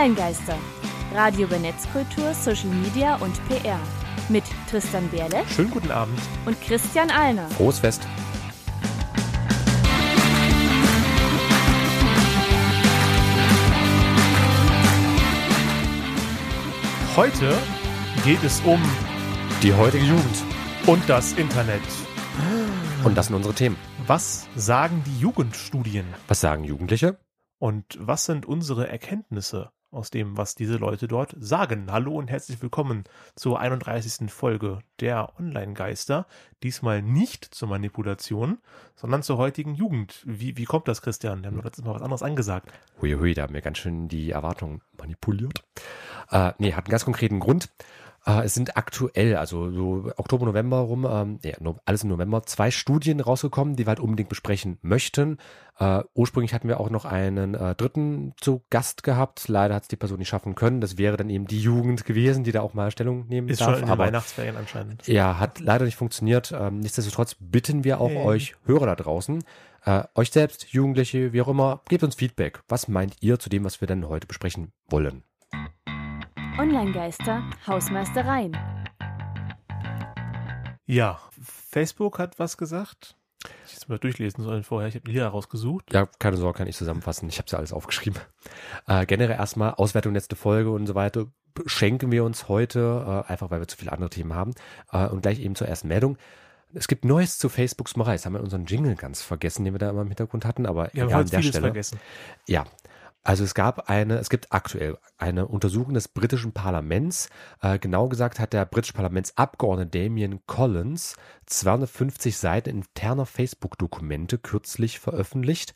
Online-Geister. Radio über Netzkultur, Social Media und PR. Mit Tristan Berle Schönen guten Abend. und Christian Alner. Frohes Fest. Heute geht es um Die heutige Jugend. und das Internet. Und das sind unsere Themen. Was sagen die Jugendstudien? Was sagen Jugendliche? Und was sind unsere Erkenntnisse aus dem, was diese Leute dort sagen? Hallo und herzlich willkommen zur 31. Folge der Online-Geister. Diesmal nicht zur Manipulation, sondern zur heutigen Jugend. Wie, wie kommt das, Christian? Wir haben doch letztes Mal was anderes angesagt. Hui, hui, da haben wir ganz schön die Erwartungen manipuliert. Äh, nee, hat einen ganz konkreten Grund. Äh, es sind aktuell, also so Oktober, November rum, ähm, ja, alles im November, zwei Studien rausgekommen, die wir halt unbedingt besprechen möchten. Äh, ursprünglich hatten wir auch noch einen äh, dritten zu Gast gehabt. Leider hat es die Person nicht schaffen können. Das wäre dann eben die Jugend gewesen, die da auch mal Stellung nehmen Ist darf. schon in aber Weihnachtsferien anscheinend. Ja, hat leider nicht funktioniert. Ähm, nichtsdestotrotz bitten wir auch Hey. euch Hörer da draußen, äh, euch selbst, Jugendliche, wie auch immer, gebt uns Feedback. Was meint ihr zu dem, was wir denn heute besprechen wollen? Online-Geister, Hausmeistereien. Ja, Facebook hat was gesagt. Ich hätte es mal durchlesen sollen vorher. Ich habe die Lieder rausgesucht. Ja, keine Sorge, kann ich zusammenfassen. Ich habe ja alles aufgeschrieben. Äh, generell erstmal Auswertung letzte Folge und so weiter schenken wir uns heute, äh, einfach weil wir zu viele andere Themen haben. Äh, und gleich eben zur ersten Meldung. Es gibt Neues zu Facebooks Macherei. Das haben wir unseren Jingle ganz vergessen, den wir da immer im Hintergrund hatten, aber Wir haben an der vieles Stelle. vergessen. Ja. Also es gab eine, es gibt aktuell eine Untersuchung des britischen Parlaments. Äh, genau gesagt hat der britische Parlamentsabgeordnete Damien Collins 250 Seiten interner Facebook-Dokumente kürzlich veröffentlicht.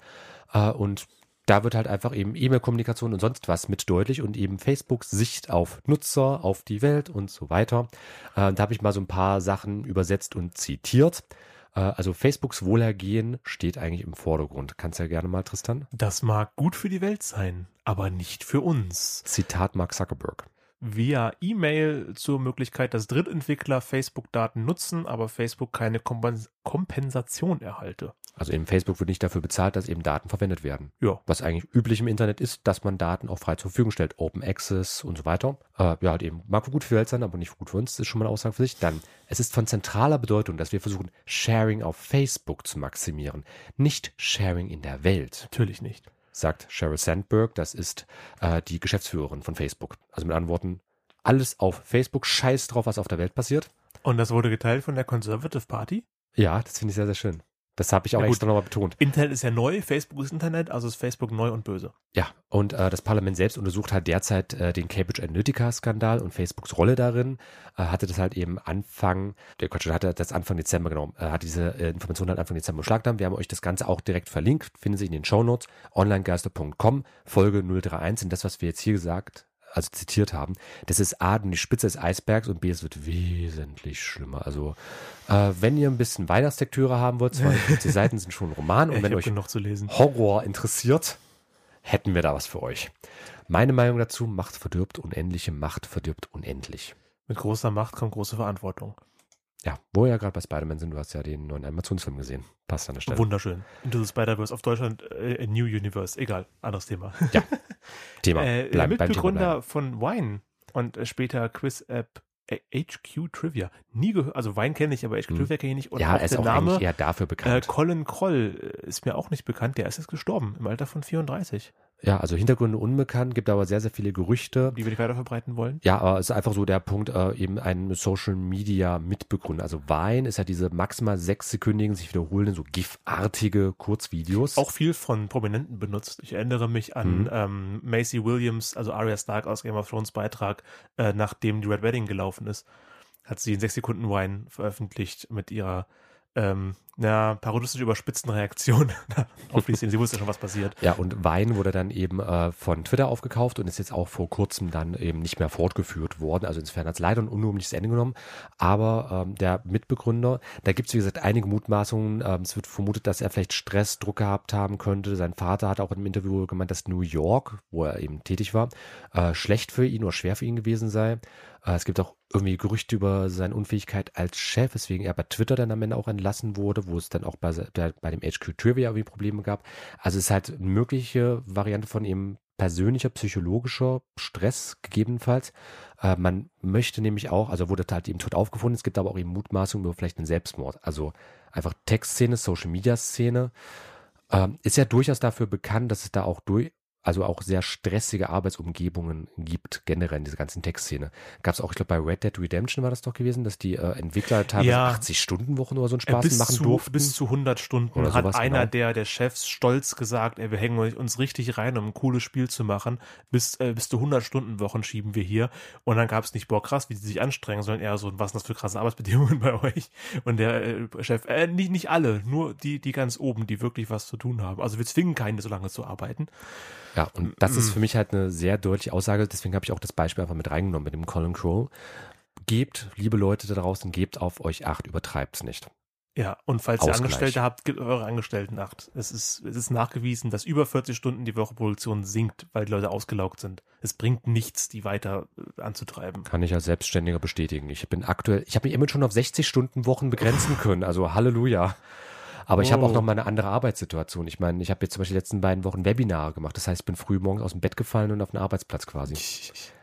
Äh, und da wird halt einfach eben E-Mail-Kommunikation und sonst was mit deutlich und eben Facebooks Sicht auf Nutzer, auf die Welt und so weiter. Äh, da habe ich mal so ein paar Sachen übersetzt und zitiert. Äh, also Facebooks Wohlergehen steht eigentlich im Vordergrund. Kannst ja gerne mal, Tristan. Das mag gut für die Welt sein, aber nicht für uns. Zitat Mark Zuckerberg. Via E-Mail zur Möglichkeit, dass Drittentwickler Facebook-Daten nutzen, aber Facebook keine Kompens Kompensation erhalte. Also eben Facebook wird nicht dafür bezahlt, dass eben Daten verwendet werden. Ja. Was eigentlich üblich im Internet ist, dass man Daten auch frei zur Verfügung stellt. Open Access und so weiter. Äh, ja, halt eben mag gut für die Welt sein, aber nicht gut für uns. Das ist schon mal eine Aussage für sich. Dann, es ist von zentraler Bedeutung, dass wir versuchen, Sharing auf Facebook zu maximieren. Nicht Sharing in der Welt. Natürlich nicht. sagt Sheryl Sandberg. Das ist äh, die Geschäftsführerin von Facebook. Also mit anderen Worten, alles auf Facebook, scheiß drauf, was auf der Welt passiert. Und das wurde geteilt von der Conservative Party. Ja, das finde ich sehr, sehr schön. Das habe ich auch Ja, gut. extra nochmal betont. Internet ist ja neu, Facebook ist Internet, also ist Facebook neu und böse. Ja, und äh, das Parlament selbst untersucht halt derzeit äh, den Cambridge Analytica-Skandal und Facebooks Rolle darin. Äh, hatte das halt eben Anfang, der Quatsch, hatte das Anfang Dezember genommen, äh, hat diese äh, Information halt Anfang Dezember beschlagnahmt. Wir haben euch das Ganze auch direkt verlinkt, finden Sie in den Shownotes, onlinegeister.com, Folge 031. Und das, was wir jetzt hier gesagt also zitiert haben, das ist A, die Spitze des Eisbergs und B, es wird wesentlich schlimmer. Also, äh, wenn ihr ein bisschen Weihnachtslektüre haben wollt, 52 Seiten sind schon ein Roman und ich wenn euch genug zu lesen. Horror interessiert, hätten wir da was für euch. Meine Meinung dazu, Macht verdirbt, unendliche Macht verdirbt unendlich. Mit großer Macht kommt große Verantwortung. Ja, wo wir ja gerade bei Spider-Man sind, du hast ja den neuen Animationsfilm gesehen. Passt an der Stelle. Wunderschön. Into the Spider-Verse auf Deutschland, äh, a New Universe. Egal, anderes Thema. Thema. Äh, Bleib- Mitbegründer von Wine und äh, später Quiz-App äh, HQ Trivia. Nie gehört, also Wine kenne ich, aber HQ Hm. Trivia kenne ich nicht. Und Ja, auch er ist der auch Name eher dafür äh, bekannt. Colin Kroll äh, ist mir auch nicht bekannt. Der ist jetzt gestorben im Alter von 34, ja, also Hintergründe unbekannt, gibt aber sehr, sehr viele Gerüchte. die wir nicht weiter verbreiten wollen. Ja, aber es ist einfach so der Punkt, äh, eben ein Social Media Mitbegründer. Also Wein ist ja diese maximal sechssekündigen, sich wiederholenden, so GIF-artige Kurzvideos. Auch viel von Prominenten benutzt. Ich erinnere mich an Mhm. ähm, Macy Williams, also Arya Stark aus Game of Thrones Beitrag, äh, nachdem die Red Wedding gelaufen ist, hat sie in sechs Sekunden Wine veröffentlicht mit ihrer ähm, na, parodistisch überspitzten Reaktion auf die Szene. Sie wusste schon, was passiert. Ja, und Wein wurde dann eben äh, von Twitter aufgekauft und ist jetzt auch vor kurzem dann eben nicht mehr fortgeführt worden. Also insofern hat es leider ein unrühmliches Ende genommen. Aber ähm, der Mitbegründer, da gibt es wie gesagt einige Mutmaßungen. Ähm, es wird vermutet, dass er vielleicht Stress, Druck gehabt haben könnte. Sein Vater hat auch in einem Interview gemeint, dass New York, wo er eben tätig war, äh, schlecht für ihn oder schwer für ihn gewesen sei. Äh, es gibt auch irgendwie Gerüchte über seine Unfähigkeit als Chef, weswegen er bei Twitter dann am Ende auch entlassen wurde, wo es dann auch bei, bei dem HQ Trivia irgendwie Probleme gab. Also es ist halt eine mögliche Variante von ihm persönlicher, psychologischer Stress gegebenenfalls. Äh, man möchte nämlich auch, also wurde halt eben tot aufgefunden, es gibt aber auch eben Mutmaßungen über vielleicht einen Selbstmord. Also einfach Textszene, Social Media Szene. Ähm, ist ja durchaus dafür bekannt, dass es da auch durch, also auch sehr stressige Arbeitsumgebungen gibt, generell in dieser ganzen Textszene. Gab es auch, ich glaube, bei Red Dead Redemption war das doch gewesen, dass die äh, Entwickler teilweise Ja. 80-Stunden-Wochen oder so einen Äh, Spaß bis machen zu, durften. Bis zu 100 Stunden Oder hat sowas, einer genau. der, der Chefs stolz gesagt, ey, wir hängen uns richtig rein, um ein cooles Spiel zu machen. Bis, äh, bis zu 100 Stunden Wochen schieben wir hier. Und dann gab es nicht, boah, krass, wie die sich anstrengen, sondern eher so, was sind das für krasse Arbeitsbedingungen bei euch? Und der äh, Chef, äh, nicht, nicht alle, nur die, die ganz oben, die wirklich was zu tun haben. Also wir zwingen keine, so lange zu arbeiten. Ja, und das ist für mich halt eine sehr deutliche Aussage, deswegen habe ich auch das Beispiel einfach mit reingenommen mit dem Colin Crow. Gebt, liebe Leute da draußen, gebt auf euch acht, übertreibt's nicht. Ja, und falls ihr Ausgleich. Angestellte habt, gebt eure Angestellten acht. Es ist, es ist nachgewiesen, dass über 40 Stunden die Woche Produktion sinkt, weil die Leute ausgelaugt sind. Es bringt nichts, die weiter äh, anzutreiben. Kann ich als Selbstständiger bestätigen. Ich bin aktuell, ich habe mich immer schon auf 60 Stunden Wochen begrenzen können, also Halleluja. Aber ich habe auch Oh. noch mal eine andere Arbeitssituation. Ich meine, ich habe jetzt zum Beispiel die letzten beiden Wochen Webinare gemacht. Das heißt, ich bin früh morgens aus dem Bett gefallen und auf den Arbeitsplatz quasi.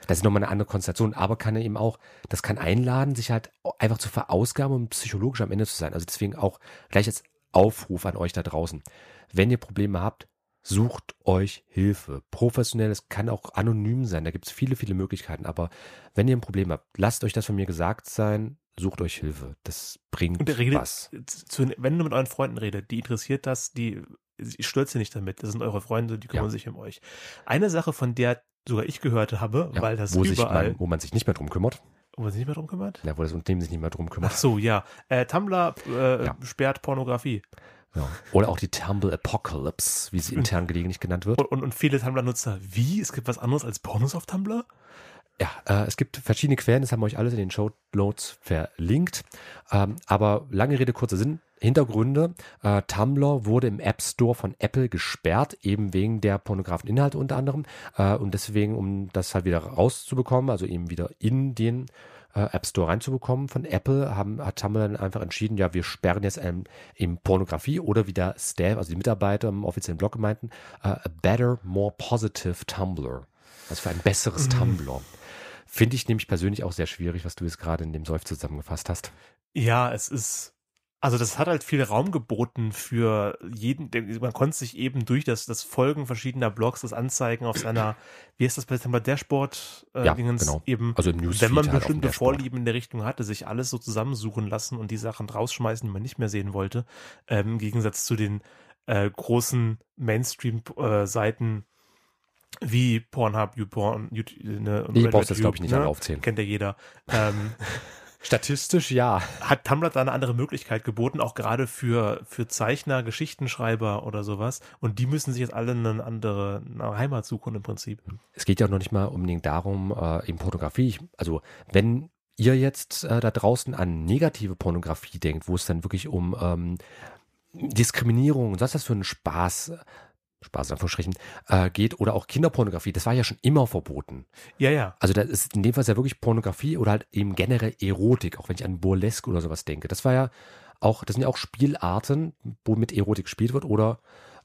Das ist nochmal eine andere Konstellation, aber kann er eben auch, das kann einladen, sich halt einfach zu verausgaben und psychologisch am Ende zu sein. Also deswegen auch gleich als Aufruf an euch da draußen. Wenn ihr Probleme habt, sucht euch Hilfe. Professionell, es kann auch anonym sein, da gibt es viele, viele Möglichkeiten. Aber wenn ihr ein Problem habt, lasst euch das von mir gesagt sein, sucht euch Hilfe. Das bringt Und redet, was. zu, wenn du mit euren Freunden redet, die interessiert das, die ich stürze nicht damit. Das sind eure Freunde, die kümmern Ja. sich um euch. Eine Sache, von der sogar ich gehört habe, Ja, weil das wo, sich überall, man, wo man sich nicht mehr drum kümmert. wo man sich nicht mehr drum kümmert. Ja, wo das Unternehmen sich nicht mehr drum Ach kümmert. so, ja. Äh, Tumblr äh, Ja. sperrt Pornografie. Ja. Oder auch die Tumble Apocalypse, wie sie intern gelegentlich genannt wird. Und, und, und viele Tumblr-Nutzer, wie? Es gibt was anderes als Pornos auf Tumblr? Ja, äh, es gibt verschiedene Quellen, das haben wir euch alles in den Show Notes verlinkt. Ähm, aber lange Rede, kurzer Sinn. Hintergründe. Äh, Tumblr wurde im App Store von Apple gesperrt, eben wegen der pornografischen Inhalte unter anderem. Äh, und deswegen, um das halt wieder rauszubekommen, also eben wieder in den äh, App Store reinzubekommen von Apple, haben, hat Tumblr dann einfach entschieden, ja, wir sperren jetzt ähm, eben Pornografie oder wie der Staff, also die Mitarbeiter im offiziellen Blog meinten, äh, a better, more positive Tumblr. Also für ein besseres Tumblr. Finde ich nämlich persönlich auch sehr schwierig, was du jetzt gerade in dem Seuf zusammengefasst hast. Ja, es ist. Also das hat halt viel Raum geboten für jeden, man konnte sich eben durch das, das Folgen verschiedener Blogs, das Anzeigen auf seiner, wie heißt das bei Tumblr, Dashboard, äh, Ja, Dingens, genau. eben, Also wenn man halt bestimmte. Vorlieben in der Richtung hatte, sich alles so zusammensuchen lassen und die Sachen rausschmeißen, die man nicht mehr sehen wollte, ähm, im Gegensatz zu den äh, großen Mainstream-Seiten wie Pornhub, YouPorn, YouTube, ne, und Ich Red brauch's Red jetzt, glaub ich, nicht ne? alle aufzählen. Kennt ja jeder. Ähm, Statistisch ja. hat Tumblr da eine andere Möglichkeit geboten, auch gerade für, für Zeichner, Geschichtenschreiber oder sowas. Und die müssen sich jetzt alle eine andere eine Heimat suchen im Prinzip. Es geht ja auch noch nicht mal unbedingt darum, äh, eben Pornografie. Ich, also, wenn ihr jetzt äh, da draußen an negative Pornografie denkt, wo es dann wirklich um ähm, Diskriminierung und was ist das für ein Spaß, Spaß in Anführungsstrichen, äh, geht oder auch Kinderpornografie, das war ja schon immer verboten. Ja, ja. Also das ist in dem Fall ja wirklich Pornografie oder halt eben generell Erotik, auch wenn ich an Burlesque oder sowas denke. Das war ja auch, das sind ja auch Spielarten, wo mit Erotik gespielt wird oder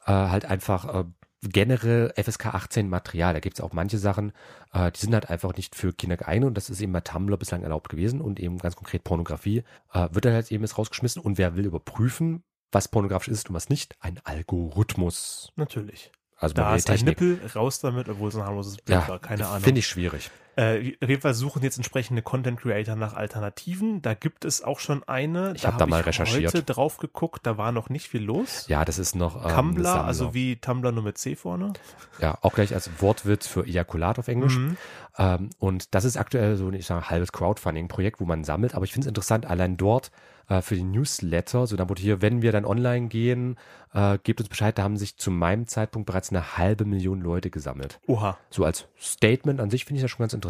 äh, halt einfach äh, generell FSK 18 Material. Da gibt es auch manche Sachen, äh, die sind halt einfach nicht für Kinder geeignet und das ist eben bei Tumblr bislang erlaubt gewesen und eben ganz konkret Pornografie äh, wird dann halt eben jetzt rausgeschmissen und wer will überprüfen, was pornografisch ist und was nicht, ein Algorithmus. Natürlich. Also Da ist ein Technik. Nippel, raus damit, obwohl es ein harmloses Bild Ja, war. Keine Ahnung. Finde ich schwierig. Äh, Fall suchen jetzt entsprechende Content Creator nach Alternativen. Da gibt es auch schon eine. Ich hab da mal ich recherchiert. heute drauf geguckt, da war noch nicht viel los. Ja, das ist noch. Ähm, Tumblr, also wie Tumblr nur mit C vorne. Ja, auch gleich als Wortwitz für Ejakulat auf Englisch. Mhm. Ähm, und das ist aktuell so, ich sage, halbes Crowdfunding-Projekt, wo man sammelt. Aber ich finde es interessant, allein dort äh, für die Newsletter, so dann wurde hier, wenn wir dann online gehen, äh, gebt uns Bescheid, da haben sich zu meinem Zeitpunkt bereits eine halbe Million Leute gesammelt. Oha. So als Statement an sich finde ich das schon ganz interessant.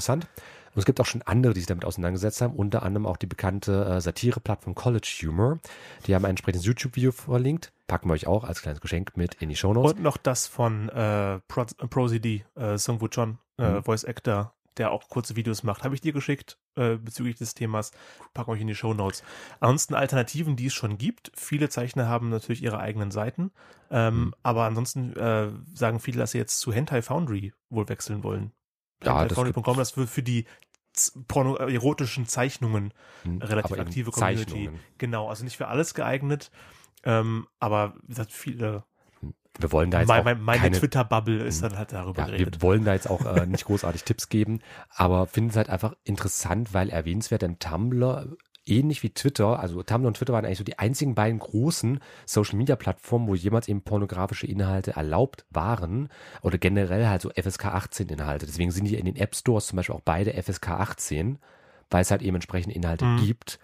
Und es gibt auch schon andere, die sich damit auseinandergesetzt haben, unter anderem auch die bekannte äh, Satire-Plattform College Humor. Die haben ein entsprechendes YouTube-Video verlinkt. Packen wir euch auch als kleines Geschenk mit in die Shownotes. Und noch das von äh, Pro, ProCD, äh, Sungwoo Chon, äh, Mhm. Voice Actor, der auch kurze Videos macht. Habe ich dir geschickt äh, bezüglich des Themas. Packen euch in die Show Notes. Ansonsten Alternativen, die es schon gibt. Viele Zeichner haben natürlich ihre eigenen Seiten. Ähm, mhm. Aber ansonsten äh, sagen viele, dass sie jetzt zu Hentai Foundry wohl wechseln wollen. Ja, Hentai das für, für die porno erotischen Zeichnungen hm, relativ aktive Community. Zeichnungen. Genau, also nicht für alles geeignet, ähm, aber gesagt, viele wir wollen da jetzt mein, auch mein, meine Twitter-Bubble ist dann halt darüber ja, geredet. Wir wollen da jetzt auch äh, nicht großartig Tipps geben, aber finden es halt einfach interessant, weil erwähnenswert, denn Tumblr ähnlich wie Twitter, also Tumblr und Twitter waren eigentlich so die einzigen beiden großen Social-Media-Plattformen, wo jemals eben pornografische Inhalte erlaubt waren oder generell halt so FSK 18 Inhalte. Deswegen sind die in den App Stores zum Beispiel auch beide FSK 18, weil es halt eben entsprechende Inhalte mhm. gibt.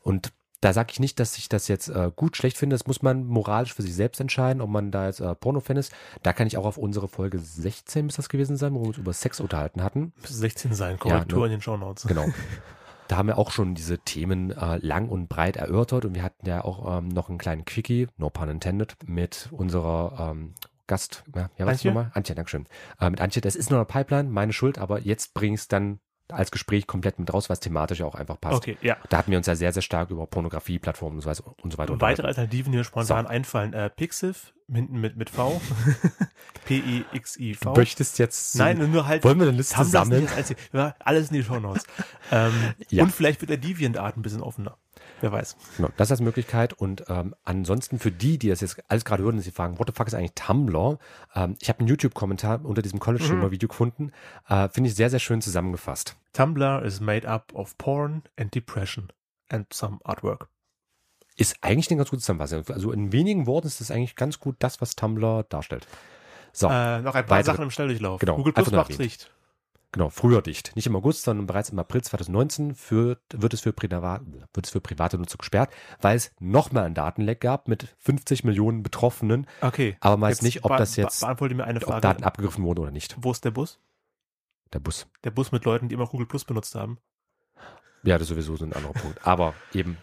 Und da sage ich nicht, dass ich das jetzt äh, gut, schlecht finde. Das muss man moralisch für sich selbst entscheiden, ob man da jetzt äh, Porno-Fan ist. Da kann ich auch auf unsere Folge 16 muss das gewesen sein, wo wir uns über Sex unterhalten hatten. 16 sein, Korrektur ja, ne? in den Show Notes. Genau. Da haben wir auch schon diese Themen äh, lang und breit erörtert und wir hatten ja auch ähm, noch einen kleinen Quickie, no pun intended, mit unserer ähm, Gast, ja, was nochmal? Antje, Dankeschön. Äh, mit Antje, das ist nur eine Pipeline, meine Schuld, aber jetzt bringe ich es dann als Gespräch komplett mit raus, was thematisch auch einfach passt. Okay, ja. Da hatten wir uns ja sehr, sehr stark über Pornografie, Plattformen und so weiter und so weiter. Weitere Alternativen, die mir spontan so. einfallen, äh, Pixif, hinten mit, mit V. P-I-X-I-V. Du möchtest jetzt. Nein, nur halt. Wollen wir eine Liste sammeln? Als, ja, alles in die Show Notes. ähm, ja. Und vielleicht wird der Deviant-Art ein bisschen offener. Wer weiß. Genau, das als Möglichkeit. Und ähm, ansonsten für die, die das jetzt alles gerade hören, sie fragen, what the fuck ist eigentlich Tumblr? Ähm, ich habe einen YouTube-Kommentar unter diesem College-Humor-Video mhm. gefunden. Äh, Finde ich sehr, sehr schön zusammengefasst. Tumblr is made up of porn and depression and some artwork. Ist eigentlich eine ganz gute Zusammenfassung. Also in wenigen Worten ist das eigentlich ganz gut das, was Tumblr darstellt. So, äh, noch ein paar Sachen im Schnelldurchlauf. Genau, Google Plus macht dicht. Genau, früher dicht. Nicht im August, sondern bereits im April 2019 für, wird, es für Privat, wird es für private Nutzer gesperrt, weil es nochmal ein Datenleck gab mit 50 Millionen Betroffenen. Okay. Aber man weiß nicht, ob das jetzt, beantworte mir eine Frage. ob Daten abgegriffen wurden oder nicht. Wo ist der Bus? Der Bus. Der Bus mit Leuten, die immer Google Plus benutzt haben. Ja, das ist sowieso so ein anderer Punkt. Aber eben,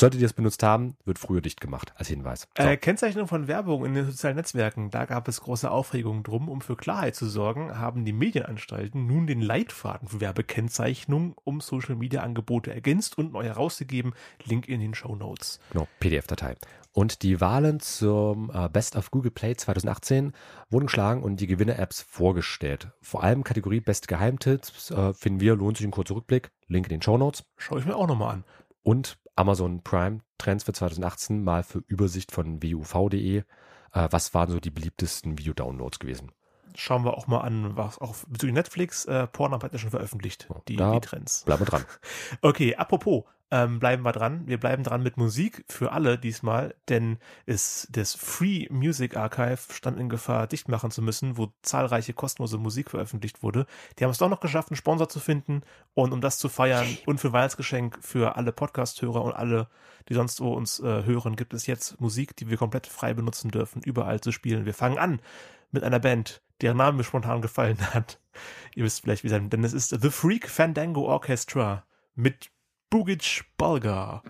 solltet ihr es benutzt haben, wird früher dicht gemacht, als Hinweis. So. Äh, Kennzeichnung von Werbung in den sozialen Netzwerken, da gab es große Aufregung drum. Um für Klarheit zu sorgen, haben die Medienanstalten nun den Leitfaden für Werbekennzeichnung um Social Media Angebote ergänzt und neu herausgegeben. Link in den Show Notes. Genau, PDF-Datei. Und die Wahlen zum äh, Best of Google Play 2018 wurden geschlagen und die Gewinner-Apps vorgestellt. Vor allem Kategorie Best Geheimtipps äh, finden wir, lohnt sich ein kurzer Rückblick. Link in den Show Notes. Schaue ich mir auch nochmal an. Und Amazon Prime Trends für 2018 mal für Übersicht von wuv.de. Äh, was waren so die beliebtesten Video-Downloads gewesen? Schauen wir auch mal an, was auch bezüglich Netflix, äh, Pornhub hat ja schon veröffentlicht, die, die Trends. Bleiben wir dran. Okay, apropos, ähm, bleiben wir dran. Wir bleiben dran mit Musik für alle diesmal, denn es, das Free Music Archive stand in Gefahr, dicht machen zu müssen, wo zahlreiche kostenlose Musik veröffentlicht wurde. Die haben es doch noch geschafft, einen Sponsor zu finden und um das zu feiern und für Weihnachtsgeschenk für alle Podcast-Hörer und alle, die sonst wo uns äh, hören, gibt es jetzt Musik, die wir komplett frei benutzen dürfen, überall zu spielen. Wir fangen an mit einer Band, deren Name mir spontan gefallen hat. Ihr wisst vielleicht, wie sein, denn es ist The Freak Fandango Orchestra mit Bugic Bulgar.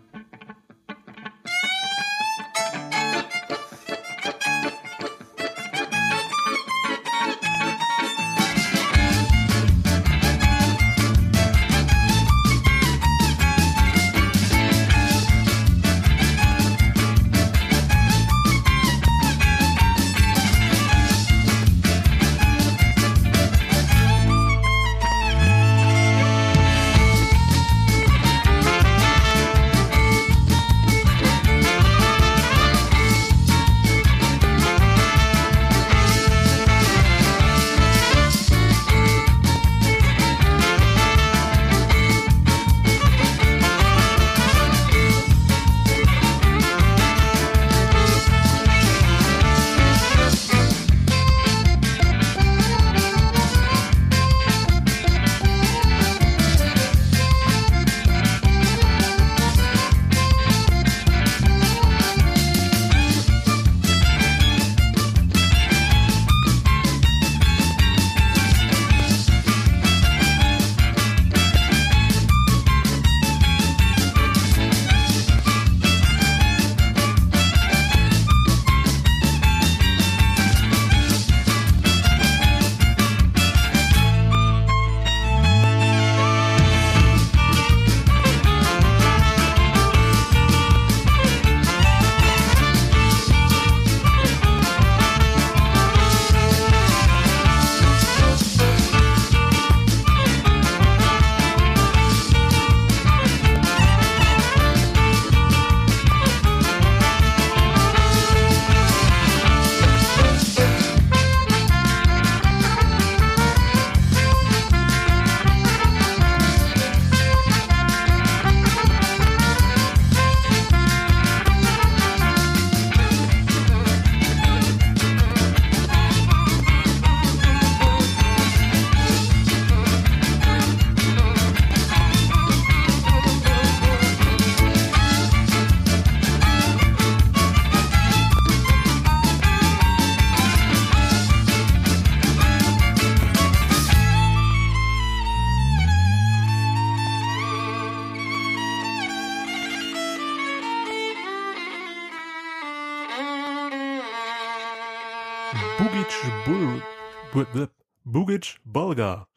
Bugic Bulgar.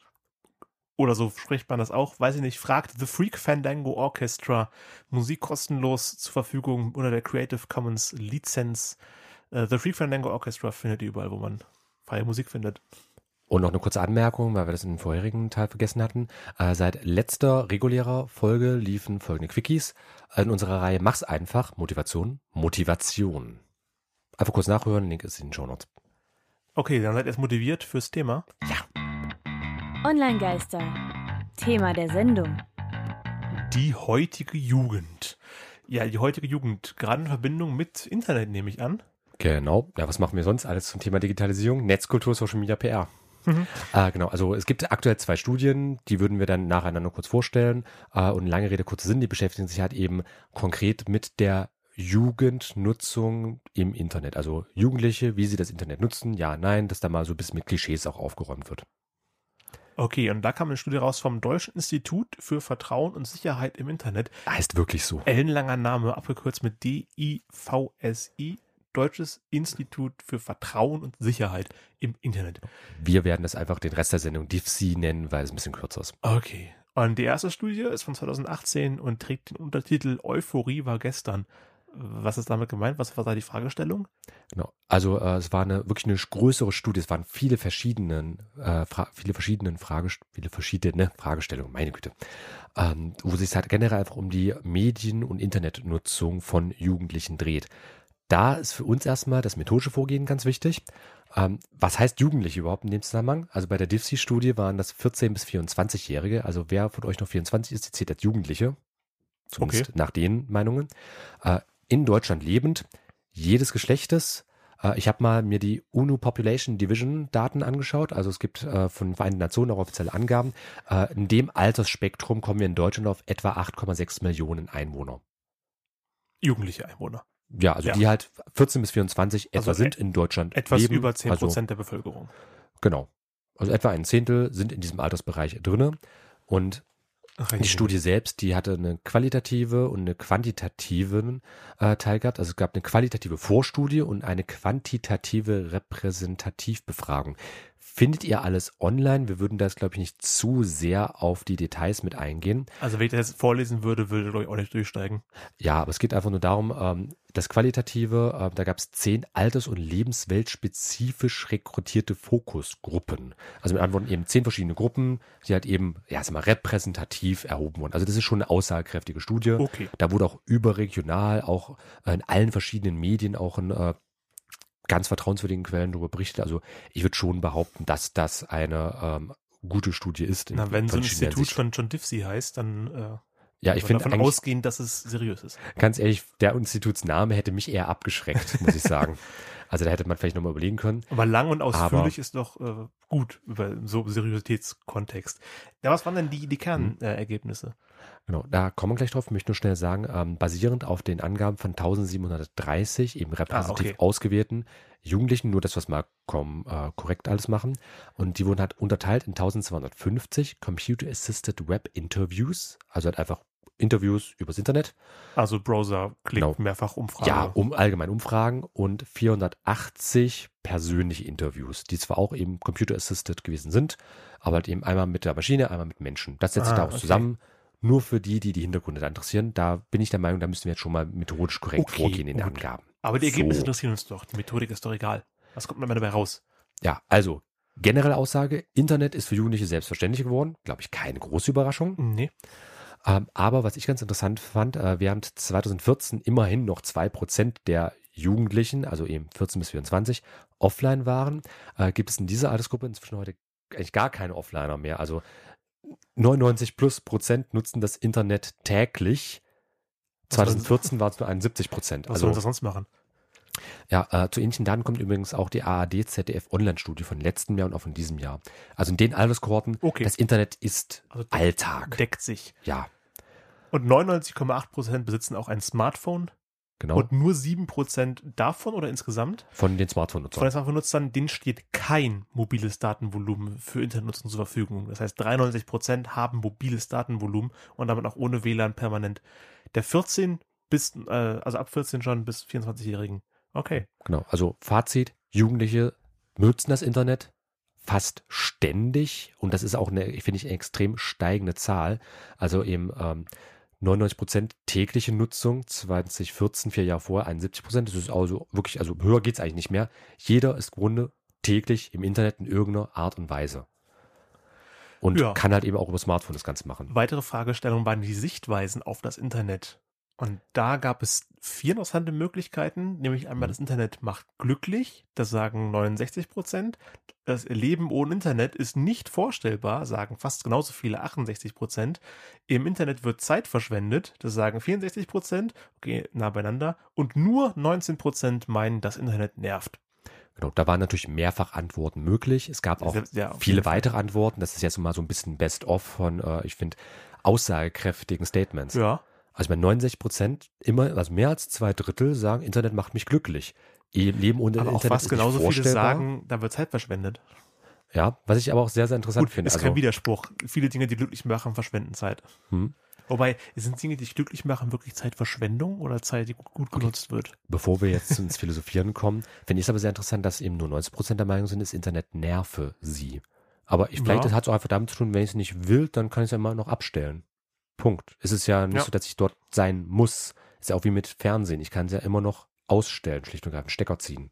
Oder so spricht man das auch, weiß ich nicht. Fragt The Freak Fandango Orchestra. Musik kostenlos zur Verfügung unter der Creative Commons Lizenz. Äh, The Freak Fandango Orchestra findet ihr überall, wo man freie Musik findet. Und noch eine kurze Anmerkung, weil wir das dem vorherigen Teil vergessen hatten. Äh, seit letzter regulärer Folge liefen folgende Quickies in unserer Reihe Mach's einfach, Motivation, Motivation. Einfach kurz nachhören, Link ist in den Show Notes. Okay, dann seid ihr motiviert fürs Thema. Online-Geister. Thema der Sendung. Die heutige Jugend. Ja, die heutige Jugend, gerade in Verbindung mit Internet, nehme ich an. Genau. Ja, was machen wir sonst alles zum Thema Digitalisierung? Netzkultur, Social Media, PR. Mhm. Äh, genau, also es gibt aktuell zwei Studien, die würden wir dann nacheinander kurz vorstellen. Äh, und lange Rede, kurzer Sinn, die beschäftigen sich halt eben konkret mit der Jugendnutzung im Internet. Also Jugendliche, wie sie das Internet nutzen, ja, nein, dass da mal so ein bisschen mit Klischees auch aufgeräumt wird. Okay, und da kam eine Studie raus vom Deutschen Institut für Vertrauen und Sicherheit im Internet. Heißt wirklich so. Ellenlanger Name, abgekürzt mit DIVSI, Deutsches Institut für Vertrauen und Sicherheit im Internet. Wir werden das einfach den Rest der Sendung DIFSI nennen, weil es ein bisschen kürzer ist. Okay. Und die erste Studie ist von 2018 und trägt den Untertitel Euphorie war gestern. Was ist damit gemeint? Was war da die Fragestellung? Genau. Also äh, es war eine wirklich eine größere Studie. Es waren viele verschiedenen, äh, viele verschiedenen Frage, viele verschiedene Fragestellungen. Meine Güte, ähm, wo sich halt generell einfach um die Medien- und Internetnutzung von Jugendlichen dreht. Da ist für uns erstmal das methodische Vorgehen ganz wichtig. Ähm, was heißt Jugendliche überhaupt in dem Zusammenhang? Also bei der DIFSI-Studie waren das 14 bis 24-Jährige. Also wer von euch noch 24 ist, die zählt als Jugendliche. Zumindest Okay. nach den Meinungen. Äh, in Deutschland lebend, jedes Geschlechtes. Äh, ich habe mal mir die UNO Population Division Daten angeschaut. Also es gibt äh, von Vereinten Nationen auch offizielle Angaben. Äh, in dem Altersspektrum kommen wir in Deutschland auf etwa 8,6 Millionen Einwohner. Jugendliche Einwohner. Ja, also Ja. die halt 14 bis 24 etwa Also sind in Deutschland Etwas leben. über 10 Also, Prozent der Bevölkerung. genau. Also etwa ein Zehntel sind in diesem Altersbereich drinne. Und die Studie selbst, die hatte eine qualitative und eine quantitative äh, Teil gehabt. Also es gab eine qualitative Vorstudie und eine quantitative Repräsentativbefragung. Findet ihr alles online? Wir würden das, glaube ich, nicht zu sehr auf die Details mit eingehen. Also wenn ich das vorlesen würde, würde ich auch nicht durchsteigen. Ja, aber es geht einfach nur darum, ähm, das Qualitative, äh, da gab es zehn alters- und lebensweltspezifisch rekrutierte Fokusgruppen. Also mit anderen Worten eben zehn verschiedene Gruppen, die halt eben, ja, sag mal, repräsentativ erhoben wurden. Also das ist schon eine aussagekräftige Studie. Okay. Da wurde auch überregional, auch in allen verschiedenen Medien, auch in äh, ganz vertrauenswürdigen Quellen darüber berichtet. Also ich würde schon behaupten, dass das eine ähm, gute Studie ist. Na, wenn so ein Institut schon, schon DIFSI heißt, dann äh, ja, ich finde davon ausgehen, dass es seriös ist. ganz ehrlich, der Institutsname hätte mich eher abgeschreckt, muss ich sagen. Also da hätte man vielleicht nochmal überlegen können. Aber lang und ausführlich Aber- ist doch äh, gut über so Seriositätskontext. Ja, was waren denn die, die Kernergebnisse? Äh? Genau, da kommen wir gleich drauf. Ich möchte nur schnell sagen, ähm, basierend auf den Angaben von 1730 eben repräsentativ Ah, okay. ausgewählten Jugendlichen, nur das, was wir kom äh, korrekt alles machen. Und die wurden halt unterteilt in 1250 Computer Assisted Web Interviews, also halt einfach Interviews übers Internet. also Browser klickt Genau. mehrfach Umfrage. Ja, um allgemein Umfragen und 480 persönliche Interviews, die zwar auch eben Computer Assisted gewesen sind, aber halt eben einmal mit der Maschine, einmal mit Menschen. Das setzt sich Ah, daraus okay. zusammen. Nur für die, die die Hintergründe da interessieren, da bin ich der Meinung, da müssten wir jetzt schon mal methodisch korrekt Okay, vorgehen in den gut. Angaben. Aber die Ergebnisse So. interessieren uns doch. Die Methodik ist doch egal. Was kommt denn dabei raus? Ja, also generelle Aussage, Internet ist für Jugendliche selbstverständlich geworden. Glaube ich, keine große Überraschung. Nee. Ähm, aber was ich ganz interessant fand, äh, während 2014 immerhin noch 2% der Jugendlichen, also eben 14 bis 24, offline waren, äh, gibt es in dieser Altersgruppe inzwischen heute eigentlich gar keine Offliner mehr. Also 99 plus Prozent nutzen das Internet täglich. Was sollen sie- 2014 waren es nur 71 Prozent. Was sollen Also sie sonst machen? Ja, äh, zu ähnlichen Daten kommt übrigens auch die ARD ZDF Online-Studie von letztem Jahr und auch von diesem Jahr. Also in den Alterskohorten, Okay. das Internet ist Also Alltag. Deckt sich. Ja, Und 99,8% besitzen auch ein Smartphone. genau. Und nur 7% davon oder insgesamt von den von Smartphone-Nutzern. den Smartphone-Nutzern, denen steht kein mobiles Datenvolumen für Internetnutzung zur Verfügung. Das heißt, 93% haben mobiles Datenvolumen und damit auch ohne WLAN permanent. Der 14 bis, äh, also ab 14 schon bis 24-Jährigen. Okay. Genau. Also Fazit, Jugendliche benutzen das Internet fast ständig und das ist auch eine, finde ich, eine extrem steigende Zahl. Also eben ähm, 99 Prozent tägliche Nutzung, 2014, vier Jahre vorher, 71 Prozent. Das ist also wirklich, also höher geht's eigentlich nicht mehr. Jeder ist im Grunde täglich im Internet in irgendeiner Art und Weise. Und Ja. kann halt eben auch über Smartphone das Ganze machen. Weitere Fragestellung waren die Sichtweisen auf das Internet. Und da gab es vier interessante Möglichkeiten, nämlich einmal Mhm. das Internet macht glücklich, das sagen 69 Prozent. Das Leben ohne Internet ist nicht vorstellbar, sagen fast genauso viele, 68 Prozent. Im Internet wird Zeit verschwendet, das sagen 64 Prozent, okay, nah beieinander. Und nur 19 Prozent meinen, das Internet nervt. Genau, da waren natürlich mehrfach Antworten möglich. Es gab auch Ja, viele weitere Antworten. Das ist jetzt mal so ein bisschen Best-of von, äh, ich finde, aussagekräftigen Statements. Ja, Also bei 69 Prozent, immer, also mehr als zwei Drittel sagen, Internet macht mich glücklich. Leben ohne aber auch Internet fast ist nicht genauso viele sagen, da wird Zeit verschwendet. Ja, was ich aber auch sehr, sehr interessant Gut, finde. ist Also, kein Widerspruch. Viele Dinge, die glücklich machen, verschwenden Zeit. hm, Wobei, sind Dinge, die dich glücklich machen, wirklich Zeitverschwendung oder Zeit, die gut, gut genutzt wird? bevor wir jetzt ins Philosophieren kommen, finde ich es aber sehr interessant, dass eben nur 90 Prozent der Meinung sind, das Internet nerve sie. Aber ich, vielleicht Ja. hat es auch einfach damit zu tun, wenn ich es nicht will, dann kann ich es ja immer noch abstellen. Punkt. Es ist ja nicht Ja. so, dass ich dort sein muss. Ist ja auch wie mit Fernsehen. Ich kann es ja immer noch ausstellen, schlicht und ergreifend Stecker ziehen.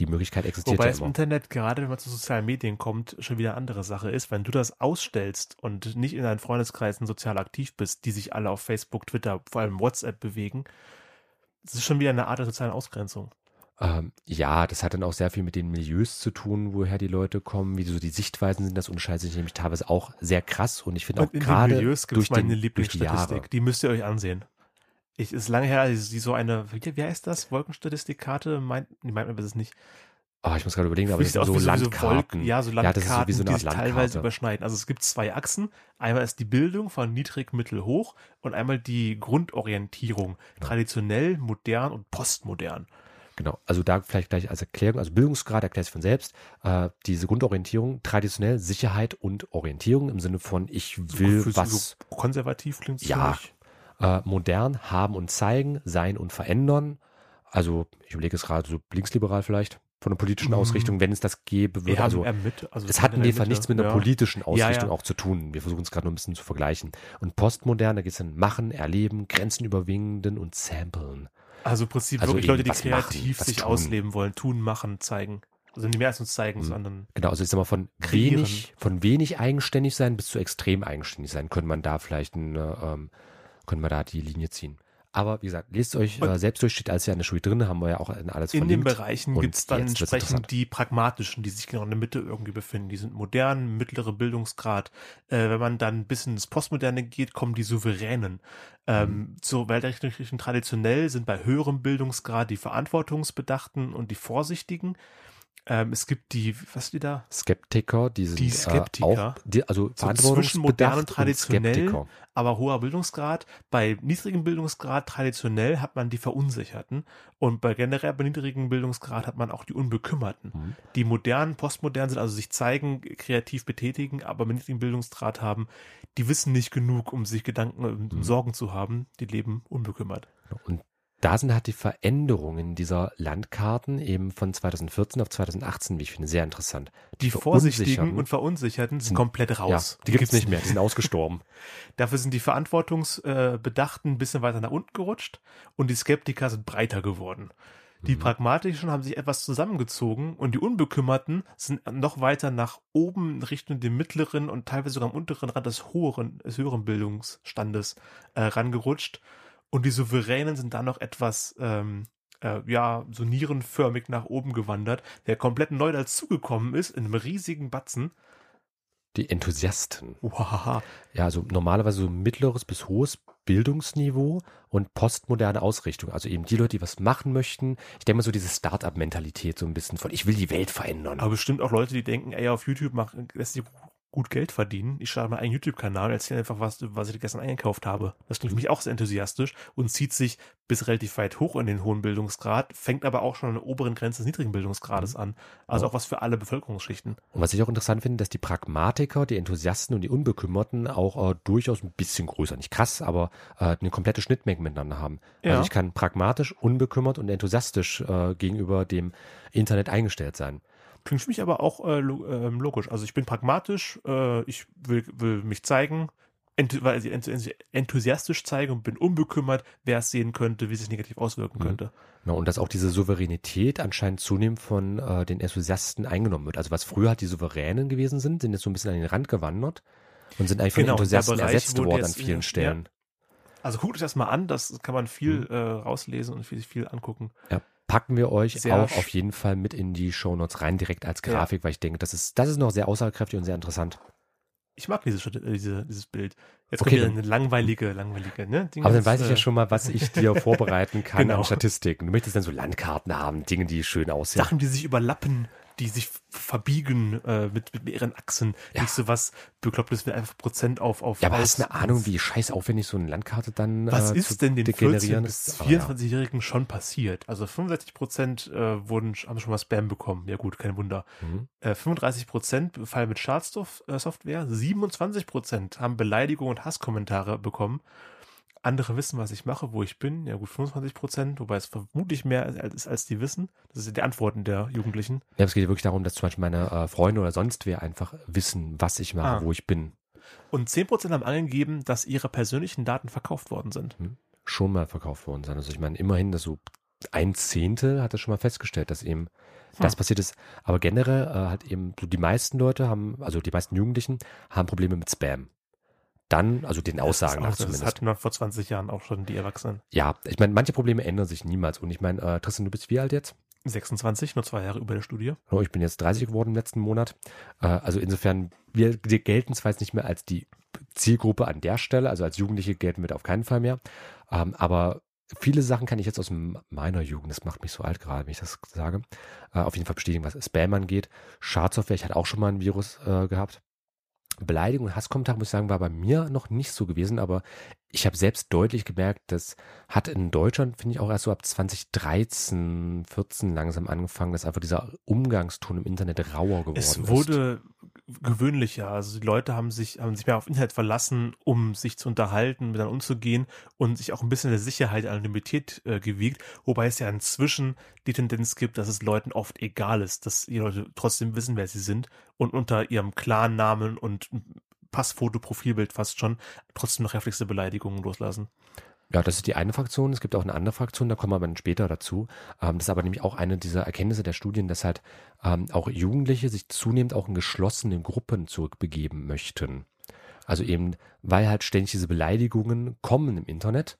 Die Möglichkeit existiert Wobei ja das immer. Internet, gerade wenn man zu sozialen Medien kommt, schon wieder eine andere Sache ist. Wenn du das ausstellst und nicht in deinen Freundeskreisen sozial aktiv bist, die sich alle auf Facebook, Twitter, vor allem WhatsApp bewegen, das ist schon wieder eine Art der sozialen Ausgrenzung. Ähm, ja, das hat dann auch sehr viel mit den Milieus zu tun, woher die Leute kommen, wie so die Sichtweisen sind. Das unterscheidet sich nämlich teilweise auch sehr krass. Und ich finde auch gerade durch, meine den, durch die. Lieblingsstatistik. Die müsst ihr euch ansehen. Ich, ist lange her, als die so eine, wie, wie heißt das? Wolkenstatistikkarte? Meint, nee, meint man das nicht. Oh, ich muss gerade überlegen, aber Wie das sind so Landkarten. ja, so Ja, Landkarten, das ist so so die sich teilweise überschneiden. Also es gibt zwei Achsen. Einmal ist die Bildung von niedrig, mittel, hoch und einmal die Grundorientierung. Traditionell, modern und postmodern. Genau, also da vielleicht gleich als Erklärung, also Bildungsgrad erklärt sich von selbst, äh, diese Grundorientierung, traditionell Sicherheit und Orientierung im Sinne von ich will So- was so konservativ klingt Ja. äh, modern haben und zeigen, sein und verändern. Also ich überlege es gerade so linksliberal vielleicht von der politischen Mhm. Ausrichtung, wenn es das gäbe, würde also mit, also es hat in dem Fall nichts mit einer ja. politischen Ja, Ausrichtung ja. auch zu tun. Wir versuchen es gerade nur ein bisschen zu vergleichen. Und postmodern, da geht es dann machen, erleben, Grenzen überwinden und samplen. Also im Prinzip Also wirklich Leute, die machen, kreativ was sich tun. ausleben wollen, tun, machen, zeigen. Also nicht mehr als uns zeigen, Mhm. sondern Genau, also ich sag mal von Kreieren. wenig, von wenig eigenständig sein bis zu extrem eigenständig sein, könnte man da vielleicht eine, ähm, können wir da die Linie ziehen. Aber wie gesagt, lest euch äh, selbst durch, steht alles ja in der Schule drin, haben wir ja auch in alles in den verlinkt. Bereichen gibt es dann entsprechend die pragmatischen, die sich genau in der Mitte irgendwie befinden. Die sind modern, mittlere Bildungsgrad. Äh, wenn man dann ein bisschen ins Postmoderne geht, kommen die Souveränen. Ähm, Mhm. so weltrechtlichen traditionell sind bei höherem Bildungsgrad die Verantwortungsbedachten und die Vorsichtigen. Ähm, es gibt die, was die da? Skeptiker, die sind Die Äh, Skeptiker. auch, die, also So zwischen modern und traditionell. Skeptiker. aber hoher Bildungsgrad. Bei niedrigem Bildungsgrad traditionell hat man die Verunsicherten und bei generell bei niedrigem Bildungsgrad hat man auch die Unbekümmerten. Mhm. Die modernen, postmodernen sind also sich zeigen, kreativ betätigen, aber mit niedrigem Bildungsgrad haben, die wissen nicht genug, um sich Gedanken und Mhm. Sorgen zu haben, die leben unbekümmert. Und da sind halt die Veränderungen dieser Landkarten eben von 2014 auf 2018, wie ich finde, sehr interessant. Die Vorsichtigen und Verunsicherten sind sind- komplett raus. Ja, die gibt es nicht mehr, die sind ausgestorben. Dafür sind die Verantwortungsbedachten ein bisschen weiter nach unten gerutscht und die Skeptiker sind breiter geworden. Die Mhm. Pragmatischen haben sich etwas zusammengezogen und die Unbekümmerten sind noch weiter nach oben Richtung dem mittleren und teilweise sogar am unteren Rand des höheren, des höheren Bildungsstandes äh, rangerutscht. Und die Souveränen sind dann noch etwas, ähm, äh, ja, so nierenförmig nach oben gewandert, der komplett neu dazugekommen ist, in einem riesigen Batzen. Die Enthusiasten. Wow. Ja, also normalerweise so mittleres bis hohes Bildungsniveau und postmoderne Ausrichtung. Also eben die Leute, die was machen möchten. Ich denke mal so diese Start-up-Mentalität so ein bisschen von, ich will die Welt verändern. Aber bestimmt auch Leute, die denken, ey, auf YouTube mach, lässt sich gut Geld verdienen. Ich starte mal einen YouTube-Kanal und erzähle einfach was, was ich gestern eingekauft habe. Das klingt für mich auch sehr enthusiastisch und zieht sich bis relativ weit hoch in den hohen Bildungsgrad, fängt aber auch schon an der oberen Grenze des niedrigen Bildungsgrades an. Also Ja. auch was für alle Bevölkerungsschichten. Und was ich auch interessant finde, dass die Pragmatiker, die Enthusiasten und die Unbekümmerten auch äh, durchaus ein bisschen größer, nicht krass, aber äh, eine komplette Schnittmenge miteinander haben. Ja. Also ich kann pragmatisch, unbekümmert und enthusiastisch äh, gegenüber dem Internet eingestellt sein. Klingt für mich aber auch äh, lo äh, logisch. Also ich bin pragmatisch, äh, ich will, will mich zeigen, ent weil ich enthusiastisch zeige und bin unbekümmert, wer es sehen könnte, wie es sich negativ auswirken Mhm. könnte. Genau, und dass auch diese Souveränität anscheinend zunehmend von äh, den Enthusiasten eingenommen wird. Also was früher halt die Souveränen gewesen sind, sind jetzt so ein bisschen an den Rand gewandert und sind eigentlich von Genau, den der Enthusiasten ersetzt worden an jetzt, vielen ja, Stellen. Also guckt euch das mal an, das kann man viel Mhm. äh, rauslesen und viel, viel angucken. Ja, packen wir euch Sehr auch auf jeden Fall mit in die Shownotes rein, direkt als Grafik, weil ich denke, das ist, das ist noch sehr aussagekräftig und sehr interessant. Ich mag dieses, Schritt- äh, diese, dieses Bild. Jetzt Okay, kommt wieder eine langweilige, langweilige, ne? Dinge, Aber dann weiß ich äh, ja schon mal, was ich dir vorbereiten kann Genau. an Statistiken. Du möchtest dann so Landkarten haben, Dinge, die schön aussehen. Sachen, die sich überlappen, die sich verbiegen äh, mit, mit ihren Achsen. Ja. Nicht so was Beklopptes mit einfach Prozent auf. auf Ja, aber hast du eine Ahnung, wie scheiß aufwendig so eine Landkarte dann Was äh, ist denn den 14- degenerieren bis ist? Aber ja. 24-Jährigen schon passiert? Also 65 Prozent äh, wurden, haben schon mal Spam bekommen. Ja gut, kein Wunder. Mhm. Äh, 35 Prozent befallen mit Schadstoff-Software. 27 Prozent haben Beleidigungen und Hasskommentare bekommen. Andere wissen, was ich mache, wo ich bin. Ja gut, 25 Prozent, wobei es vermutlich mehr ist, als die wissen. Das sind die Antworten der Jugendlichen. Ja, es geht ja wirklich darum, dass zum Beispiel meine äh, Freunde oder sonst wer einfach wissen, was ich mache, Ah. wo ich bin. Und 10 Prozent haben angegeben, dass ihre persönlichen Daten verkauft worden sind. Schon mal verkauft worden sein. Also ich meine, immerhin, dass so ein Zehntel hat er schon mal festgestellt, dass eben das Hm. passiert ist. Aber generell äh, hat eben so die meisten Leute haben, also die meisten Jugendlichen haben Probleme mit Spam. Dann, also den Aussagen nach auch, das zumindest. hatten wir vor 20 Jahren auch schon die Erwachsenen. Ja, ich meine, manche Probleme ändern sich niemals. Und ich meine, äh, Tristan, du bist wie alt jetzt? 26, nur zwei Jahre über der Studie. Oh, ich bin jetzt 30 geworden im letzten Monat. Äh, also insofern, wir, gelten zwar jetzt nicht mehr als die Zielgruppe an der Stelle, also als Jugendliche gelten wir da auf keinen Fall mehr. Ähm, aber viele Sachen kann ich jetzt aus meiner Jugend, das macht mich so alt gerade, wenn ich das sage, äh, auf jeden Fall bestätigen, was Spam angeht. Schadsoftware, ich hatte auch schon mal ein Virus äh, gehabt. Beleidigung und Hasskommentar, muss ich sagen, war bei mir noch nicht so gewesen, aber ich habe selbst deutlich gemerkt, das hat in Deutschland, finde ich, auch erst so ab 2013, 14 langsam angefangen, dass einfach dieser Umgangston im Internet rauer geworden Es ist. Gewöhnlicher. Also die Leute haben sich, haben sich mehr auf Internet verlassen, um sich zu unterhalten, miteinander umzugehen und sich auch ein bisschen der Sicherheit, der Anonymität äh, gewiegt. Wobei es ja inzwischen die Tendenz gibt, dass es Leuten oft egal ist, dass die Leute trotzdem wissen, wer sie sind und unter ihrem Klarnamen und Passfoto, Profilbild fast schon trotzdem noch heftigste Beleidigungen loslassen. Ja, das ist die eine Fraktion. Es gibt auch eine andere Fraktion, da kommen wir dann später dazu. Ähm, das ist aber nämlich auch eine dieser Erkenntnisse der Studien, dass halt ähm, auch Jugendliche sich zunehmend auch in geschlossene Gruppen zurückbegeben möchten. Also eben, weil halt ständig diese Beleidigungen kommen im Internet,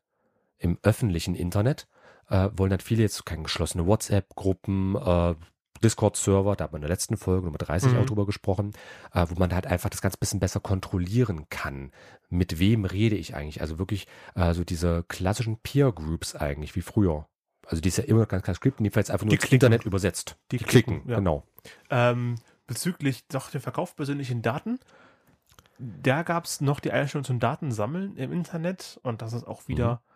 im öffentlichen Internet, äh, wollen halt viele jetzt keine geschlossene WhatsApp-Gruppen, äh, Discord-Server, da hat man in der letzten Folge Nummer 30 Mhm. auch drüber gesprochen, äh, wo man halt einfach das ganz bisschen besser kontrollieren kann. Mit wem rede ich eigentlich? Also wirklich äh, so diese klassischen Peer-Groups eigentlich, wie früher. Also die ist ja immer ganz klar Skript, jedenfalls einfach nur Die ins klicken. Internet übersetzt. Die klicken, ja. genau. Ähm, bezüglich doch dem Verkauf persönlichen Daten, da gab es noch die Einstellung zum Datensammeln im Internet und das ist auch wieder, Mhm.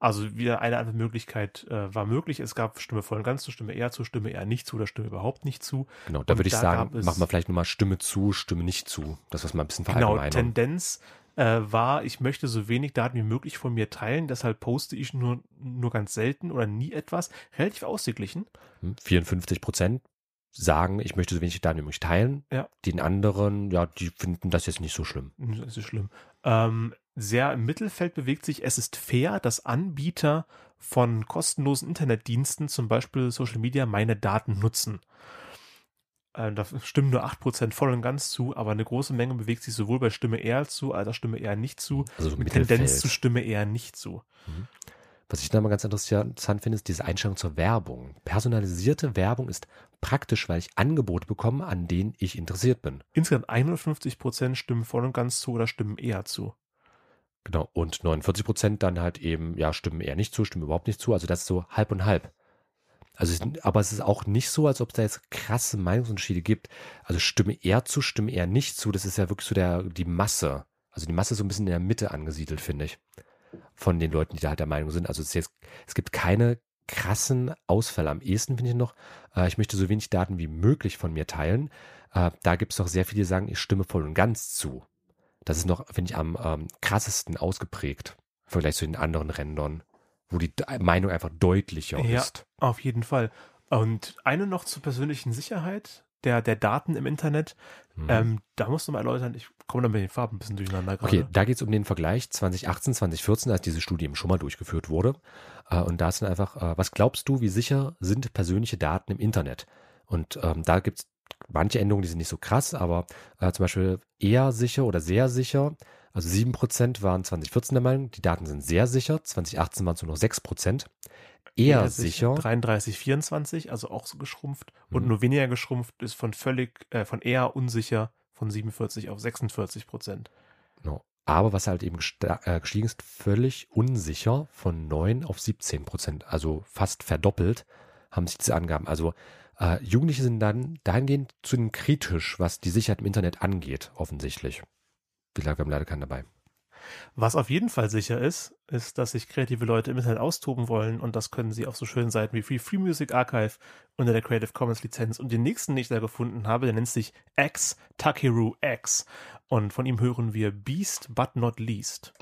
Also wieder eine andere Möglichkeit äh, war möglich. Es gab Stimme voll und ganz zu, Stimme eher zu, Stimme eher nicht zu oder Stimme überhaupt nicht zu. Genau, da Und würde ich sagen, machen wir vielleicht nochmal Stimme zu, Stimme nicht zu. Das was mal ein bisschen Genau, verallgemeinern. Tendenz äh, war, ich möchte so wenig Daten wie möglich von mir teilen, deshalb poste ich nur, nur ganz selten oder nie etwas. Relativ ausgeglichen. Hm, 54 Prozent sagen, ich möchte so wenig Daten wie möglich teilen. Ja. Den anderen, ja, die finden das jetzt nicht so schlimm. Das ist schlimm. Ähm, sehr im Mittelfeld bewegt sich, es ist fair, dass Anbieter von kostenlosen Internetdiensten, zum Beispiel Social Media, meine Daten nutzen. Äh, da stimmen nur 8% voll und ganz zu, aber eine große Menge bewegt sich sowohl bei Stimme eher zu, als auch Stimme eher nicht zu. Also so Mit Mittelfeld. Tendenz zu Stimme eher nicht zu. Was ich da mal ganz interessant finde, ist diese Einstellung zur Werbung. Personalisierte Werbung ist praktisch, weil ich Angebote bekomme, an denen ich interessiert bin. Insgesamt 51% stimmen voll und ganz zu oder stimmen eher zu. Genau. Und 49 Prozent dann halt eben, ja, stimmen eher nicht zu, stimmen überhaupt nicht zu. Also das ist so halb und halb. Also, aber es ist auch nicht so, als ob es da jetzt krasse Meinungsunterschiede gibt. Also stimme eher zu, stimme eher nicht zu. Das ist ja wirklich so der, die Masse. Also die Masse ist so ein bisschen in der Mitte angesiedelt, finde ich. Von den Leuten, die da halt der Meinung sind. Also es, jetzt, es gibt keine krassen Ausfälle. Am ehesten finde ich noch, äh, ich möchte so wenig Daten wie möglich von mir teilen. Äh, da gibt es doch sehr viele, die sagen, ich stimme voll und ganz zu. Das ist noch, finde ich, am ähm, krassesten ausgeprägt im Vergleich zu den anderen Rändern, wo die Meinung einfach deutlicher Ja. ist. Auf jeden Fall. Und eine noch zur persönlichen Sicherheit. Der, der Daten im Internet. Mhm. Ähm, da musst du mal erläutern, ich komme da mit den Farben ein bisschen durcheinander gerade. Okay, da geht es um den Vergleich 2018, 2014, als diese Studie eben schon mal durchgeführt wurde. Äh, und da ist dann einfach, äh, was glaubst du, wie sicher sind persönliche Daten im Internet? Und ähm, da gibt es manche Änderungen, die sind nicht so krass, aber äh, zum Beispiel eher sicher oder sehr sicher. Also 7% waren 2014 der Meinung, die Daten sind sehr sicher. 2018 waren es nur noch 6%. Eher sicher. 33, 24, also auch so geschrumpft. Und Mhm. nur weniger geschrumpft ist von völlig, äh, von eher unsicher von 47 auf 46 Prozent. Genau. Aber was halt eben äh, gestiegen ist, völlig unsicher von 9 auf 17 Prozent. Also fast verdoppelt haben sich diese Angaben. Also äh, Jugendliche sind dann dahingehend zu kritisch, was die Sicherheit im Internet angeht, offensichtlich. Wie lange wir haben leider keinen dabei. Was auf jeden Fall sicher ist, ist, dass sich kreative Leute im Internet austoben wollen und das können sie auf so schönen Seiten wie Free, Free Music Archive unter der Creative Commons Lizenz. Und den nächsten, den ich da gefunden habe, der nennt sich X Takeru X. Und von ihm hören wir Beast But Not Least.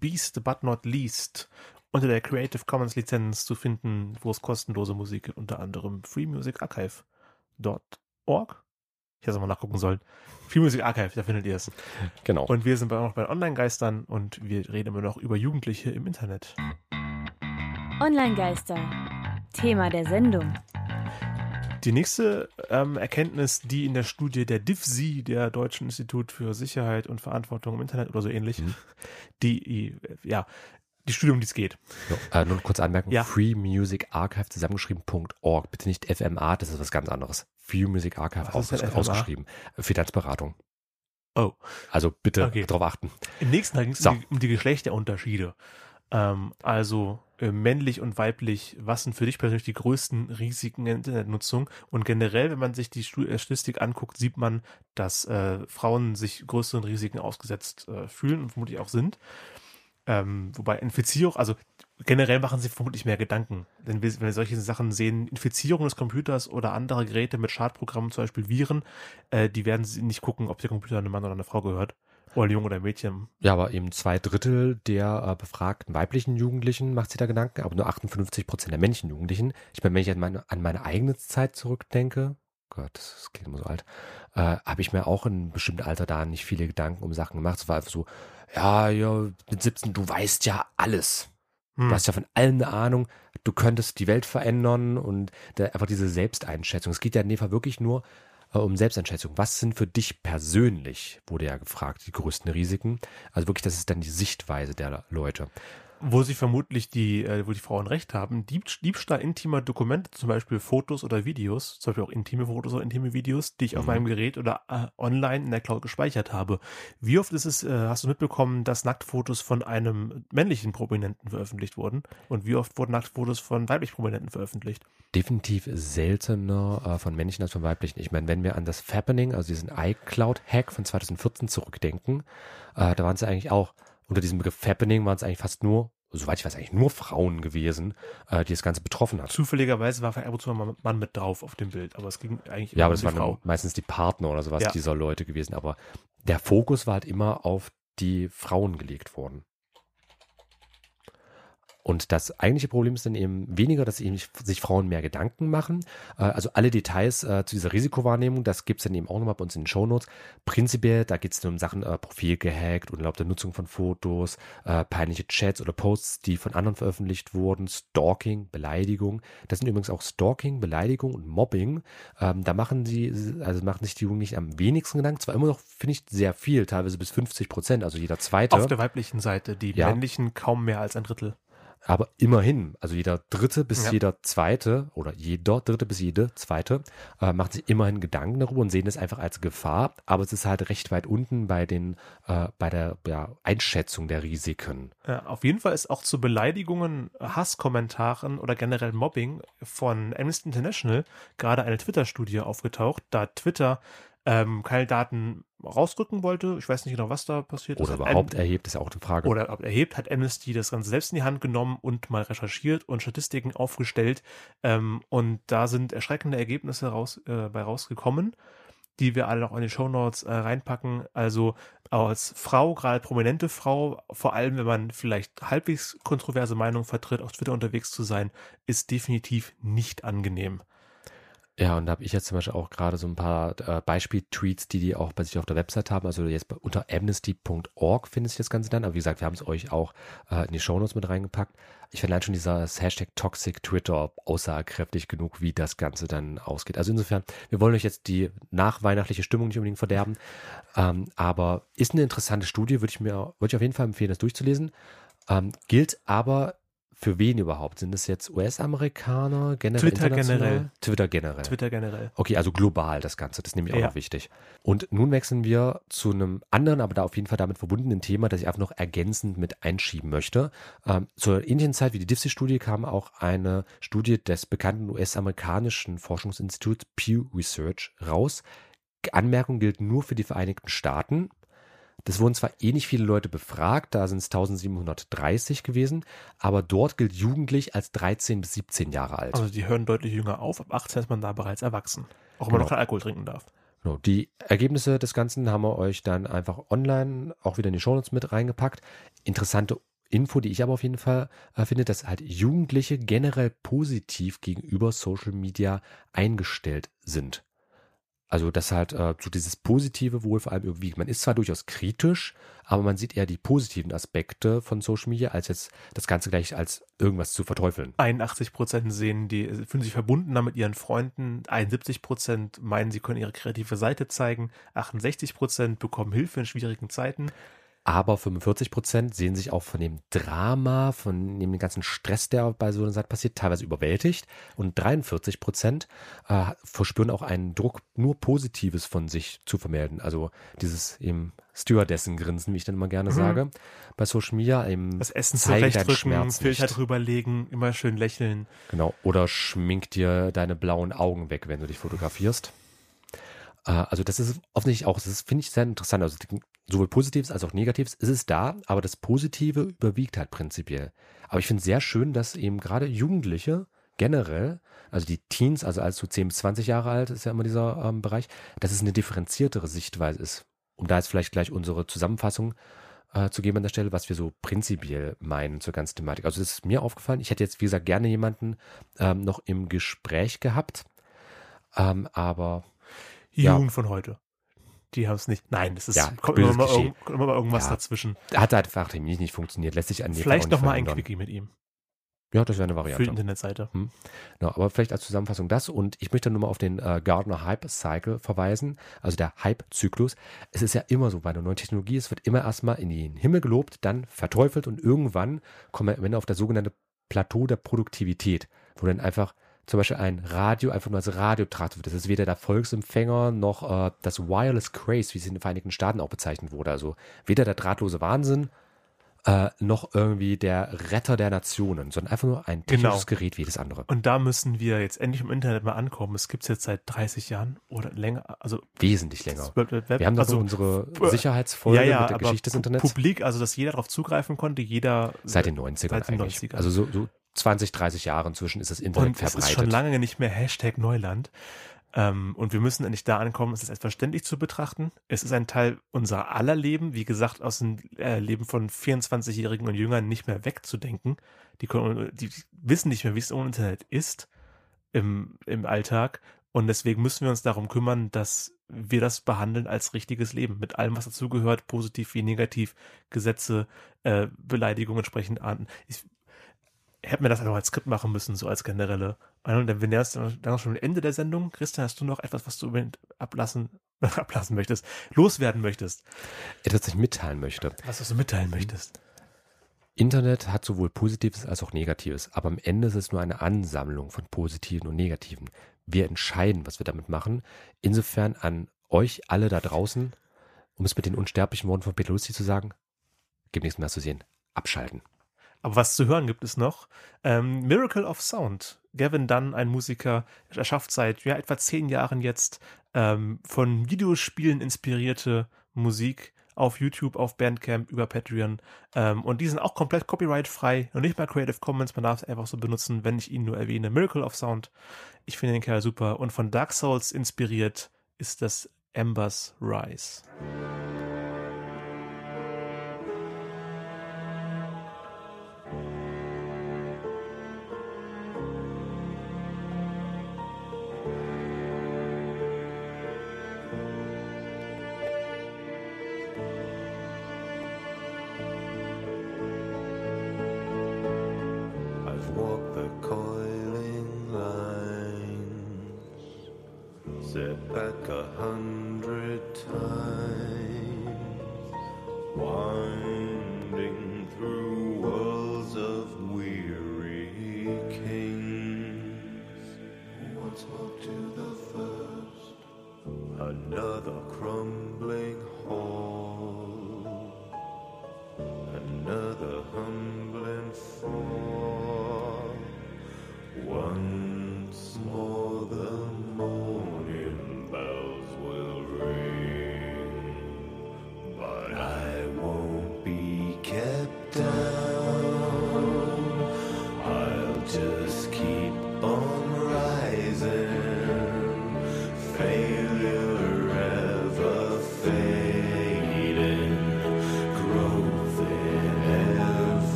Beast But Not Least unter der Creative Commons Lizenz zu finden, wo es kostenlose Musik gibt, unter anderem freemusicarchive.org. Ich hätte es mal nachgucken sollen. Free Music Archive, da findet ihr es. Genau. Und wir sind auch noch bei Online-Geistern und wir reden immer noch über Jugendliche im Internet. Online-Geister. Thema der Sendung. Die nächste ähm, Erkenntnis, die in der Studie der DIFSI, der Deutschen Institut für Sicherheit und Verantwortung im Internet oder so ähnlich, Mhm. die, äh, ja, die Studie, um die es geht. So, äh, nur eine kurze Anmerkung. Ja. Free Music Archive zusammengeschrieben.org. Bitte nicht FMA, das ist was ganz anderes. Free Music Archive aus, ausgeschrieben. Finanzberatung. Oh. Also bitte Okay. darauf achten. Im nächsten Teil ging es So. um, die- Geschlechterunterschiede. Ähm, also männlich und weiblich, was sind für dich persönlich die größten Risiken in der Internetnutzung? Und generell, wenn man sich die äh, Statistik anguckt, sieht man, dass äh, Frauen sich größeren Risiken ausgesetzt äh, fühlen und vermutlich auch sind. Ähm, wobei Infizierung, also generell machen sie vermutlich mehr Gedanken. Denn wenn wir solche Sachen sehen, Infizierung des Computers oder andere Geräte mit Schadprogrammen, zum Beispiel Viren, äh, die werden sie nicht gucken, ob der Computer einem Mann oder einer Frau gehört. Oder ein Junge oder Mädchen. Ja, aber eben zwei Drittel der äh, befragten weiblichen Jugendlichen macht sich da Gedanken, aber nur 58 Prozent der männlichen Jugendlichen. Ich meine, wenn ich an meine, an meine eigene Zeit zurückdenke, Gott, das klingt immer so alt, äh, habe ich mir auch in einem bestimmten Alter da nicht viele Gedanken um Sachen gemacht. Es war einfach so, ja, ja, mit 17, du weißt ja alles. Hm. Du hast ja von allem eine Ahnung, du könntest die Welt verändern und da einfach diese Selbsteinschätzung. Es geht ja in dem Fall wirklich nur um Selbsteinschätzung. Was sind für dich persönlich, wurde ja gefragt, die größten Risiken? Also wirklich, das ist dann die Sichtweise der Leute. Wo sie vermutlich die, äh, wo die Frauen recht haben, Dieb, Diebstahl intimer Dokumente, zum Beispiel Fotos oder Videos, zum Beispiel auch intime Fotos oder intime Videos, die ich auf Mhm. meinem Gerät oder äh, online in der Cloud gespeichert habe. Wie oft ist es, äh, hast du mitbekommen, dass Nacktfotos von einem männlichen Prominenten veröffentlicht wurden? Und wie oft wurden Nacktfotos von weiblichen Prominenten veröffentlicht? Definitiv seltener äh, von männlichen als von weiblichen. Ich meine, wenn wir an das Fappening, also diesen iCloud-Hack von 2014 zurückdenken, äh, da waren es ja eigentlich auch, unter diesem Begriff Fappening waren es eigentlich fast nur, soweit ich weiß, eigentlich nur Frauen gewesen, äh, die das Ganze betroffen hat. Zufälligerweise war ab und zu mal ein Mann mit drauf auf dem Bild, aber es ging eigentlich Ja, aber um das die waren meistens die Partner oder sowas Ja. dieser Leute gewesen. Aber der Fokus war halt immer auf die Frauen gelegt worden. Und das eigentliche Problem ist dann eben weniger, dass eben sich Frauen mehr Gedanken machen. Äh, Also alle Details äh, zu dieser Risikowahrnehmung, das gibt's dann eben auch nochmal bei uns in den Shownotes. Prinzipiell, da geht's dann um Sachen äh, Profil gehackt, unerlaubte Nutzung von Fotos, äh, peinliche Chats oder Posts, die von anderen veröffentlicht wurden, Stalking, Beleidigung. Das sind übrigens auch Stalking, Beleidigung und Mobbing. Ähm, da machen sie, also machen sich die Jugendlichen am wenigsten Gedanken. Zwar immer noch, finde ich, sehr viel, teilweise bis 50 Prozent, also jeder zweite. Auf der weiblichen Seite, die Ja. männlichen kaum mehr als ein Drittel. Aber immerhin, also jeder dritte bis Ja. jeder zweite oder jeder dritte bis jede zweite äh, macht sich immerhin Gedanken darüber und sehen es einfach als Gefahr. Aber es ist halt recht weit unten bei den äh, bei der ja, Einschätzung der Risiken. Ja, auf jeden Fall ist auch zu Beleidigungen, Hasskommentaren oder generell Mobbing von Amnesty International gerade eine Twitter-Studie aufgetaucht, da Twitter ähm, keine Daten rausrücken wollte. Ich weiß nicht genau, was da passiert Oder ist. überhaupt Am- erhebt, ist ja auch eine Frage. oder ob erhebt, hat Amnesty das Ganze selbst in die Hand genommen und mal recherchiert und Statistiken aufgestellt. Ähm, und da sind erschreckende Ergebnisse raus, äh, bei rausgekommen, die wir alle noch in die Shownotes äh, reinpacken. Also als Frau, gerade prominente Frau, vor allem wenn man vielleicht halbwegs kontroverse Meinungen vertritt, auf Twitter unterwegs zu sein, ist definitiv nicht angenehm. Ja, und da habe ich jetzt zum Beispiel auch gerade so ein paar äh, Beispiel-Tweets, die die auch bei sich auf der Website haben. Also jetzt unter amnesty.org findet sich das Ganze dann. Aber wie gesagt, wir haben es euch auch äh, in die Shownotes mit reingepackt. Ich finde halt schon dieses Hashtag Toxic Twitter aussagekräftig genug, wie das Ganze dann ausgeht. Also insofern, wir wollen euch jetzt die nachweihnachtliche Stimmung nicht unbedingt verderben. Ähm, aber ist eine interessante Studie, würde ich mir würde ich auf jeden Fall empfehlen, das durchzulesen. Ähm, gilt aber für wen überhaupt? Sind es jetzt US-Amerikaner, generell Twitter generell. Twitter generell. Twitter generell. Okay, also global das Ganze, das nehme ich auch Ja. noch wichtig. Und nun wechseln wir zu einem anderen, aber da auf jeden Fall damit verbundenen Thema, das ich einfach noch ergänzend mit einschieben möchte. Ähm, zur ähnlichen Zeit wie die DIFSI-Studie kam auch eine Studie des bekannten US-amerikanischen Forschungsinstituts Pew Research raus. Anmerkung gilt nur für die Vereinigten Staaten. Das wurden zwar eh nicht viele Leute befragt, da sind es 1730 gewesen, aber dort gilt jugendlich als 13 bis 17 Jahre alt. Also die hören deutlich jünger auf. Ab 18 ist man da bereits erwachsen. Auch wenn man Genau. noch keinen Alkohol trinken darf. Genau, die Ergebnisse des Ganzen haben wir euch dann einfach online auch wieder in die Shownotes mit reingepackt. Interessante Info, die ich aber auf jeden Fall äh, finde, dass halt Jugendliche generell positiv gegenüber Social Media eingestellt sind. Also dass halt äh, so dieses Positive wohl vor allem irgendwie, man ist zwar durchaus kritisch, aber man sieht eher die positiven Aspekte von Social Media, als jetzt das Ganze gleich als irgendwas zu verteufeln. 81 Prozent sehen, die fühlen sich verbundener mit ihren Freunden. 71 Prozent meinen, sie können ihre kreative Seite zeigen. 68 Prozent bekommen Hilfe in schwierigen Zeiten. Aber 45 Prozent sehen sich auch von dem Drama, von dem ganzen Stress, der bei so einer Seite passiert, teilweise überwältigt. Und 43 Prozent äh, verspüren auch einen Druck, nur Positives von sich zu vermelden. Also dieses eben Stewardessen-Grinsen, wie ich dann immer gerne mhm. sage, bei Social Media. Eben das Essen zurechtdrücken, Filter drüberlegen, immer schön lächeln. Genau. Oder schmink dir deine blauen Augen weg, wenn du dich fotografierst. Äh, also das ist offensichtlich auch, das finde ich sehr interessant. Also sowohl Positives als auch Negatives ist es da, aber das Positive überwiegt halt prinzipiell. Aber ich finde es sehr schön, dass eben gerade Jugendliche generell, also die Teens, also als so 10 bis 20 Jahre alt ist ja immer dieser ähm, Bereich, dass es eine differenziertere Sichtweise ist. Um da jetzt vielleicht gleich unsere Zusammenfassung äh, zu geben an der Stelle, was wir so prinzipiell meinen zur ganzen Thematik. Also das ist mir aufgefallen. Ich hätte jetzt, wie gesagt, gerne jemanden ähm, noch im Gespräch gehabt. Ähm, aber Jugend ja. von heute. Die haben es nicht. Nein, das ist ja, kommt immer mal, irgend, immer mal, irgendwas ja. dazwischen. Hat einfach nicht, nicht funktioniert. Lässt sich an Vielleicht noch mal ein Quickie mit ihm. Ja, das wäre eine Variante. Für die Internetseite. Hm. Ja, aber vielleicht als Zusammenfassung das. Und ich möchte nur mal auf den äh, Gardner Hype Cycle verweisen, also der Hype-Zyklus. Es ist ja immer so bei der neuen Technologie, es wird immer erstmal in den Himmel gelobt, dann verteufelt und irgendwann kommen wir auf das sogenannte Plateau der Produktivität, wo dann einfach zum Beispiel ein Radio einfach nur als Radio betrachtet wird. Das ist weder der Volksempfänger noch äh, das Wireless Craze, wie es in den Vereinigten Staaten auch bezeichnet wurde. Also weder der drahtlose Wahnsinn äh, noch irgendwie der Retter der Nationen, sondern einfach nur ein technisches genau. Gerät wie das andere. Und da müssen wir jetzt endlich im Internet mal ankommen. Es gibt es jetzt seit 30 Jahren oder länger, also wesentlich länger. Web, wir haben also, unsere Sicherheitsfolge ja, ja, mit der Geschichte des Internets. Publik, also dass jeder darauf zugreifen konnte, jeder seit den 90ern seit den eigentlich. 90ern. Also so, so 20, 30 Jahre inzwischen ist das Internet und verbreitet. Es ist schon lange nicht mehr Hashtag Neuland. Ähm, und wir müssen endlich da ankommen, es ist selbstverständlich zu betrachten. Es ist ein Teil unserer aller Leben, wie gesagt, aus dem äh, Leben von 24-Jährigen und Jüngern nicht mehr wegzudenken. Die, können, die wissen nicht mehr, wie es ohne Internet ist im, im Alltag. Und deswegen müssen wir uns darum kümmern, dass wir das behandeln als richtiges Leben. Mit allem, was dazugehört, positiv wie negativ, Gesetze, äh, Beleidigungen entsprechend ahnden. Ich, hätte mir das einfach als Skript machen müssen, so als generelle. Denn wir nähern uns dann schon am Ende der Sendung. Christian, hast du noch etwas, was du ablassen, ablassen möchtest, loswerden möchtest? Etwas, was ich mitteilen möchte. Was, was du mitteilen möchtest? Internet hat sowohl Positives als auch Negatives, aber am Ende ist es nur eine Ansammlung von Positiven und Negativen. Wir entscheiden, was wir damit machen. Insofern an euch alle da draußen, um es mit den unsterblichen Worten von Peter Lustig zu sagen, gibt nichts mehr zu sehen. Abschalten. Aber was zu hören gibt es noch. Ähm, Miracle of Sound. Gavin Dunn, ein Musiker, er schafft seit ja, etwa zehn Jahren jetzt ähm, von Videospielen inspirierte Musik auf YouTube, auf Bandcamp, über Patreon. Ähm, und die sind auch komplett copyright-frei und nicht mal Creative Commons. Man darf es einfach so benutzen, wenn ich ihn nur erwähne. Miracle of Sound. Ich finde den Kerl super. Und von Dark Souls inspiriert ist das Embers Rise.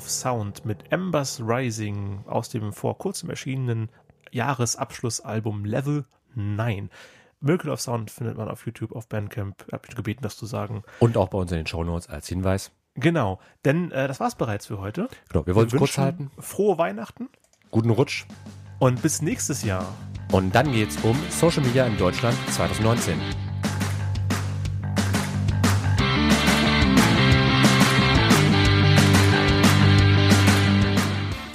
Of Sound mit Embers Rising aus dem vor kurzem erschienenen Jahresabschlussalbum Level 9. Miracle of Sound findet man auf YouTube, auf Bandcamp. Ich habe dich gebeten, das zu sagen. Und auch bei uns in den Shownotes als Hinweis. Genau, denn äh, das war's bereits für heute. Genau, wir wollen es kurz halten. Frohe Weihnachten Guten Rutsch. und bis nächstes Jahr. Und dann geht's um Social Media in Deutschland 2019.